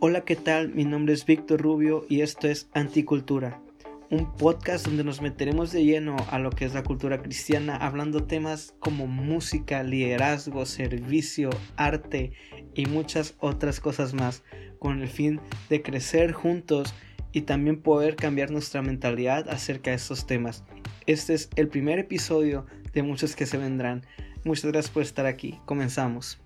Hola, ¿qué tal? Mi nombre es Víctor Rubio y esto es Anticultura, un podcast donde nos meteremos de lleno a lo que es la cultura cristiana, hablando temas como música, liderazgo, servicio, arte y muchas otras cosas más, con el fin de crecer juntos y también poder cambiar nuestra mentalidad acerca de estos temas. Este es el primer episodio de muchos que se vendrán. Muchas gracias por estar aquí. Comenzamos.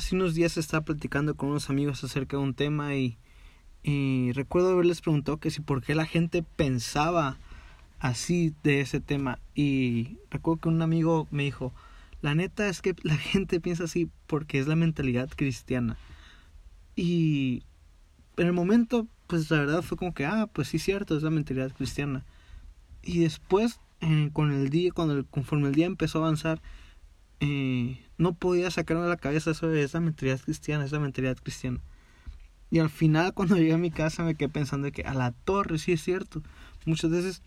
Hace unos días estaba platicando con unos amigos acerca de un tema y, recuerdo haberles preguntado que si por qué la gente pensaba así de ese tema. Y recuerdo que un amigo me dijo la neta es que la gente piensa así porque es la mentalidad cristiana y en el momento pues la verdad fue como que ah pues sí cierto es la mentalidad cristiana y después eh, con el día cuando conforme el día empezó a avanzar eh, no podía sacarme de la cabeza eso de esa mentalidad cristiana, esa mentalidad cristiana. Y al final cuando llegué a mi casa me quedé pensando que a la torre, sí es cierto, muchas veces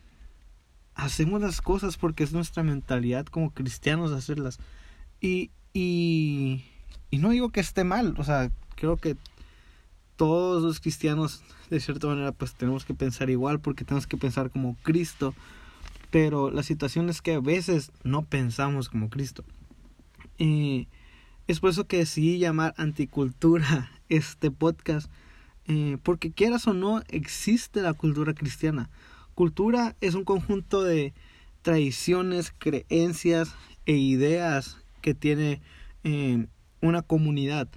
hacemos las cosas porque es nuestra mentalidad como cristianos hacerlas. Y, y, y no digo que esté mal, o sea, creo que todos los cristianos de cierta manera pues tenemos que pensar igual porque tenemos que pensar como Cristo. Pero la situación es que a veces no pensamos como Cristo. Es por eso que decidí llamar Anticultura este podcast. Eh, porque quieras o no, existe la cultura cristiana. Cultura es un conjunto de tradiciones, creencias e ideas que tiene eh, una comunidad.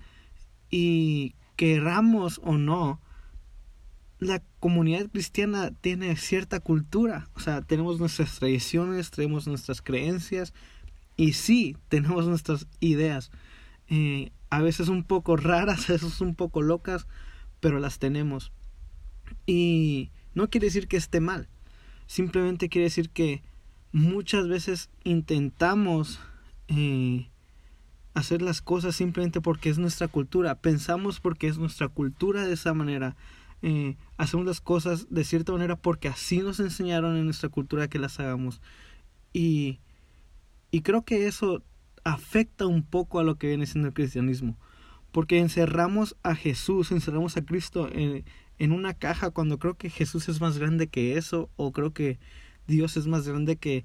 Y queramos o no, la comunidad cristiana tiene cierta cultura. O sea, tenemos nuestras tradiciones, tenemos nuestras creencias y sí, tenemos nuestras ideas, eh, a veces un poco raras, a veces un poco locas, pero las tenemos. Y no quiere decir que esté mal, simplemente quiere decir que muchas veces intentamos eh, hacer las cosas simplemente porque es nuestra cultura, pensamos porque es nuestra cultura de esa manera, eh, hacemos las cosas de cierta manera porque así nos enseñaron en nuestra cultura que las hagamos. Y y creo que eso afecta un poco a lo que viene siendo el cristianismo. Porque encerramos a Jesús, encerramos a Cristo en, en una caja cuando creo que Jesús es más grande que eso o creo que Dios es más grande que,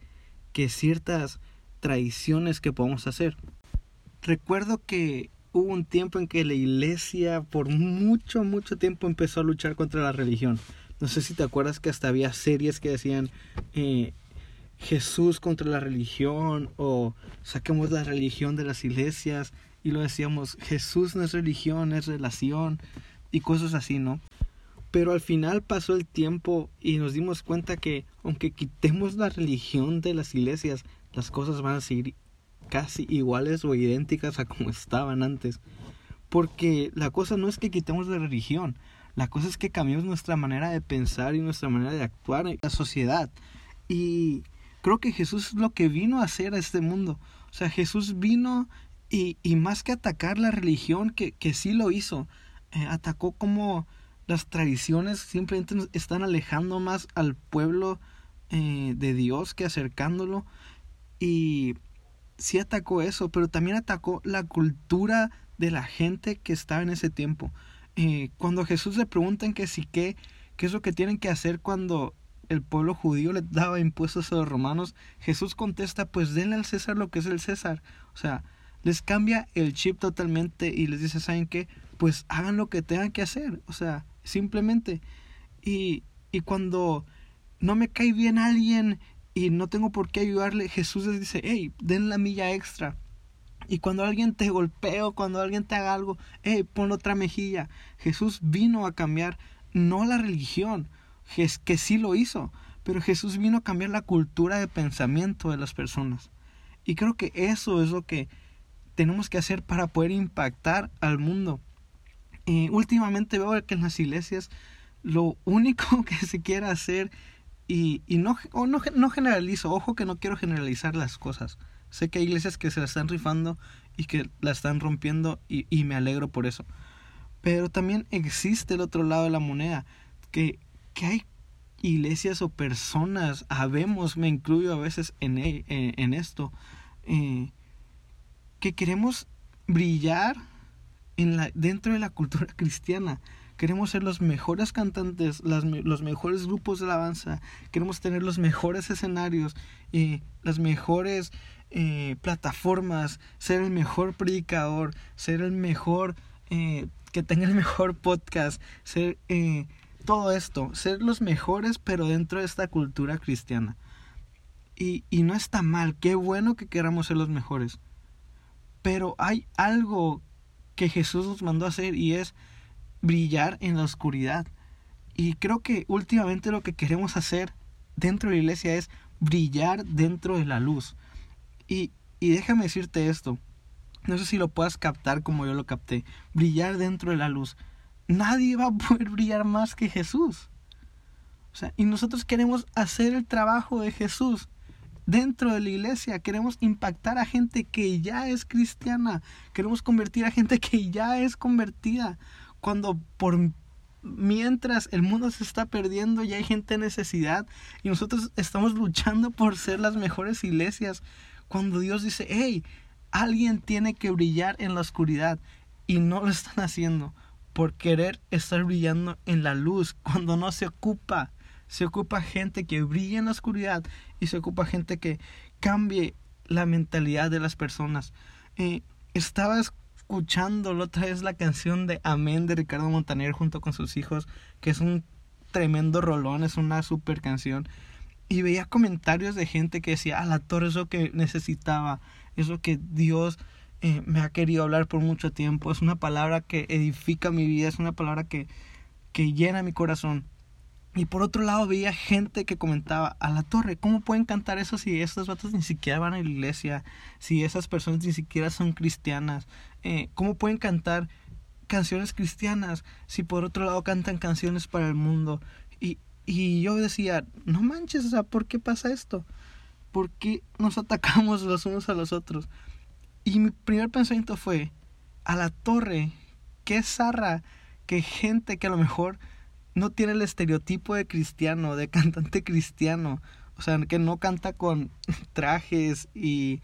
que ciertas traiciones que podemos hacer. Recuerdo que hubo un tiempo en que la iglesia por mucho, mucho tiempo empezó a luchar contra la religión. No sé si te acuerdas que hasta había series que decían eh, Jesús contra la religión o saquemos la religión de las iglesias y lo decíamos, Jesús no es religión, es relación y cosas así, ¿no? Pero al final pasó el tiempo y nos dimos cuenta que aunque quitemos la religión de las iglesias, las cosas van a seguir casi iguales o idénticas a como estaban antes. Porque la cosa no es que quitemos la religión, la cosa es que cambiemos nuestra manera de pensar y nuestra manera de actuar en la sociedad. Y Creo que Jesús es lo que vino a hacer a este mundo. O sea, Jesús vino y, y más que atacar la religión, que, que sí lo hizo, eh, atacó como las tradiciones simplemente están alejando más al pueblo eh, de Dios que acercándolo. Y sí atacó eso, pero también atacó la cultura de la gente que estaba en ese tiempo. Eh, cuando Jesús le preguntan que si qué, qué es lo que tienen que hacer cuando el pueblo judío le daba impuestos a los romanos, Jesús contesta, pues denle al César lo que es el César. O sea, les cambia el chip totalmente y les dice, ¿saben qué? Pues hagan lo que tengan que hacer. O sea, simplemente. Y, y cuando no me cae bien alguien y no tengo por qué ayudarle, Jesús les dice, hey, den la milla extra. Y cuando alguien te golpea o cuando alguien te haga algo, hey, pon otra mejilla. Jesús vino a cambiar no la religión, que sí lo hizo, pero Jesús vino a cambiar la cultura de pensamiento de las personas. Y creo que eso es lo que tenemos que hacer para poder impactar al mundo. Y últimamente veo que en las iglesias lo único que se quiere hacer, y, y no, no, no generalizo, ojo que no quiero generalizar las cosas. Sé que hay iglesias que se la están rifando y que la están rompiendo y, y me alegro por eso. Pero también existe el otro lado de la moneda, que que hay iglesias o personas, habemos, me incluyo a veces en, e, en esto, eh, que queremos brillar en la, dentro de la cultura cristiana. Queremos ser los mejores cantantes, los mejores grupos de alabanza. Queremos tener los mejores escenarios y las mejores eh, plataformas. Ser el mejor predicador. Ser el mejor... Eh, que tenga el mejor podcast. Ser eh, todo esto. Ser los mejores pero dentro de esta cultura cristiana. Y, y no está mal. Qué bueno que queramos ser los mejores. Pero hay algo que Jesús nos mandó a hacer y es brillar en la oscuridad. Y creo que últimamente lo que queremos hacer dentro de la iglesia es brillar dentro de la luz. Y, y déjame decirte esto, no sé si lo puedas captar como yo lo capté, brillar dentro de la luz. Nadie va a poder brillar más que Jesús. O sea, y nosotros queremos hacer el trabajo de Jesús dentro de la iglesia. Queremos impactar a gente que ya es cristiana. Queremos convertir a gente que ya es convertida. Cuando por mientras el mundo se está perdiendo y hay gente en necesidad y nosotros estamos luchando por ser las mejores iglesias. Cuando Dios dice, hey, alguien tiene que brillar en la oscuridad y no lo están haciendo por querer estar brillando en la luz cuando no se ocupa se ocupa gente que brille en la oscuridad y se ocupa gente que cambie la mentalidad de las personas. Eh, estaba escuchando la otra vez la canción de Amén de Ricardo Montaner junto con sus hijos, que es un tremendo rolón, es una super canción. Y veía comentarios de gente que decía, a la torre es lo que necesitaba, es lo que Dios eh, me ha querido hablar por mucho tiempo, es una palabra que edifica mi vida, es una palabra que, que llena mi corazón. Y por otro lado veía gente que comentaba, a la torre, ¿cómo pueden cantar eso si estos vatos ni siquiera van a la iglesia? Si esas personas ni siquiera son cristianas. Eh, ¿Cómo pueden cantar canciones cristianas si por otro lado cantan canciones para el mundo? Y, y yo decía, no manches, o sea, ¿por qué pasa esto? ¿Por qué nos atacamos los unos a los otros? Y mi primer pensamiento fue, a la torre, qué zarra que gente que a lo mejor no tiene el estereotipo de cristiano, de cantante cristiano. O sea, que no canta con trajes y,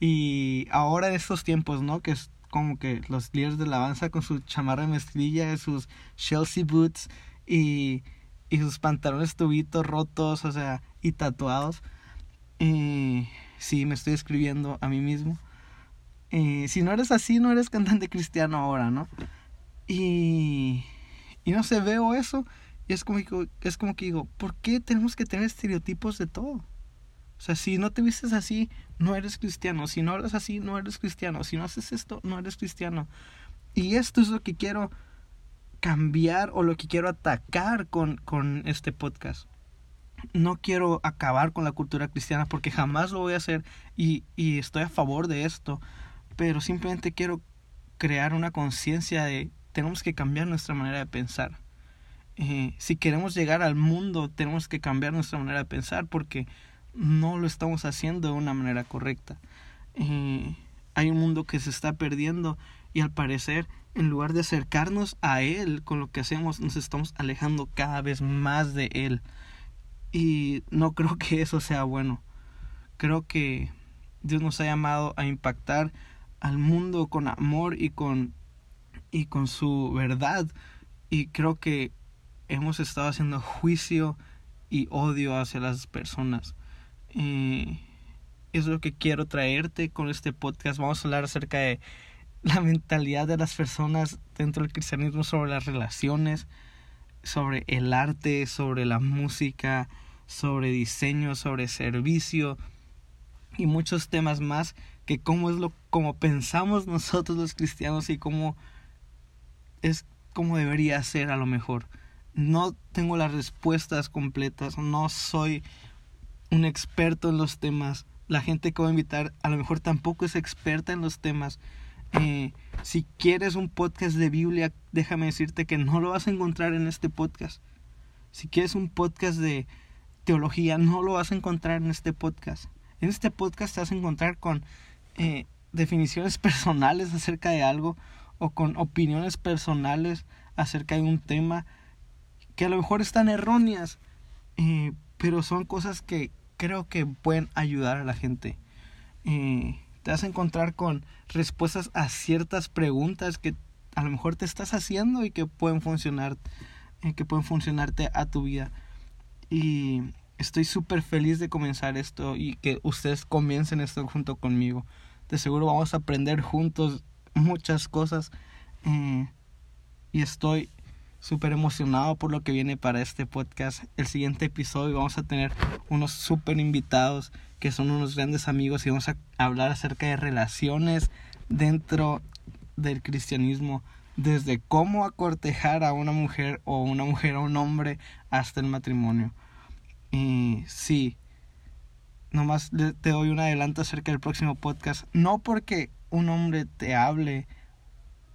y ahora en estos tiempos, ¿no? Que es como que los líderes de la alabanza con su chamarra de mezclilla, sus Chelsea boots y, y sus pantalones tubitos rotos, o sea, y tatuados. Y sí, me estoy escribiendo a mí mismo. Si no eres así, no eres cantante cristiano ahora, ¿no? Y y no sé, veo eso y es como, es como que digo, ¿por qué tenemos que tener estereotipos de todo? O sea, si no te vistes así, no eres cristiano. Si no hablas así, no eres cristiano. Si no haces esto, no eres cristiano. Y esto es lo que quiero cambiar o lo que quiero atacar con, con este podcast. No quiero acabar con la cultura cristiana porque jamás lo voy a hacer y, y estoy a favor de esto. Pero simplemente quiero crear una conciencia de tenemos que cambiar nuestra manera de pensar. Eh, si queremos llegar al mundo, tenemos que cambiar nuestra manera de pensar porque no lo estamos haciendo de una manera correcta. Eh, hay un mundo que se está perdiendo y al parecer, en lugar de acercarnos a Él con lo que hacemos, nos estamos alejando cada vez más de Él. Y no creo que eso sea bueno. Creo que Dios nos ha llamado a impactar al mundo con amor y con y con su verdad. Y creo que hemos estado haciendo juicio y odio hacia las personas. Es lo que quiero traerte con este podcast. Vamos a hablar acerca de la mentalidad de las personas dentro del cristianismo, sobre las relaciones, sobre el arte, sobre la música, sobre diseño, sobre servicio y muchos temas más que cómo es lo como pensamos nosotros los cristianos y cómo es como debería ser a lo mejor. No tengo las respuestas completas, no soy un experto en los temas. La gente que voy a invitar a lo mejor tampoco es experta en los temas. Eh, si quieres un podcast de Biblia, déjame decirte que no lo vas a encontrar en este podcast. Si quieres un podcast de teología, no lo vas a encontrar en este podcast. En este podcast te vas a encontrar con eh, definiciones personales acerca de algo o con opiniones personales acerca de un tema que a lo mejor están erróneas, eh, pero son cosas que creo que pueden ayudar a la gente. Eh, te vas a encontrar con respuestas a ciertas preguntas que a lo mejor te estás haciendo y que pueden funcionar, que pueden funcionarte a tu vida. Y estoy súper feliz de comenzar esto y que ustedes comiencen esto junto conmigo. De seguro vamos a aprender juntos muchas cosas eh, y estoy súper emocionado por lo que viene para este podcast. El siguiente episodio vamos a tener unos súper invitados que son unos grandes amigos y vamos a hablar acerca de relaciones dentro del cristianismo, desde cómo acortejar a una mujer o una mujer a un hombre hasta el matrimonio. Y sí, nomás te doy un adelanto acerca del próximo podcast. No porque un hombre te hable,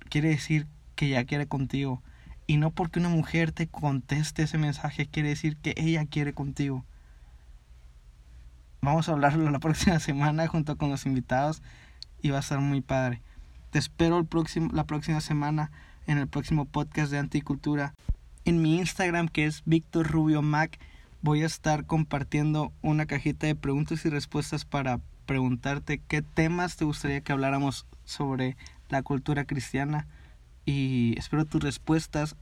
quiere decir que ya quiere contigo y no porque una mujer te conteste ese mensaje quiere decir que ella quiere contigo. Vamos a hablarlo la próxima semana junto con los invitados y va a estar muy padre. Te espero el próximo, la próxima semana en el próximo podcast de Anticultura. En mi Instagram que es Víctor Rubio Mac voy a estar compartiendo una cajita de preguntas y respuestas para preguntarte qué temas te gustaría que habláramos sobre la cultura cristiana y espero tus respuestas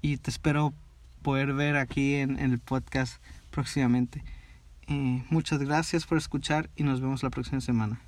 y te espero poder ver aquí en, el podcast próximamente. Eh, muchas gracias por escuchar y nos vemos la próxima semana.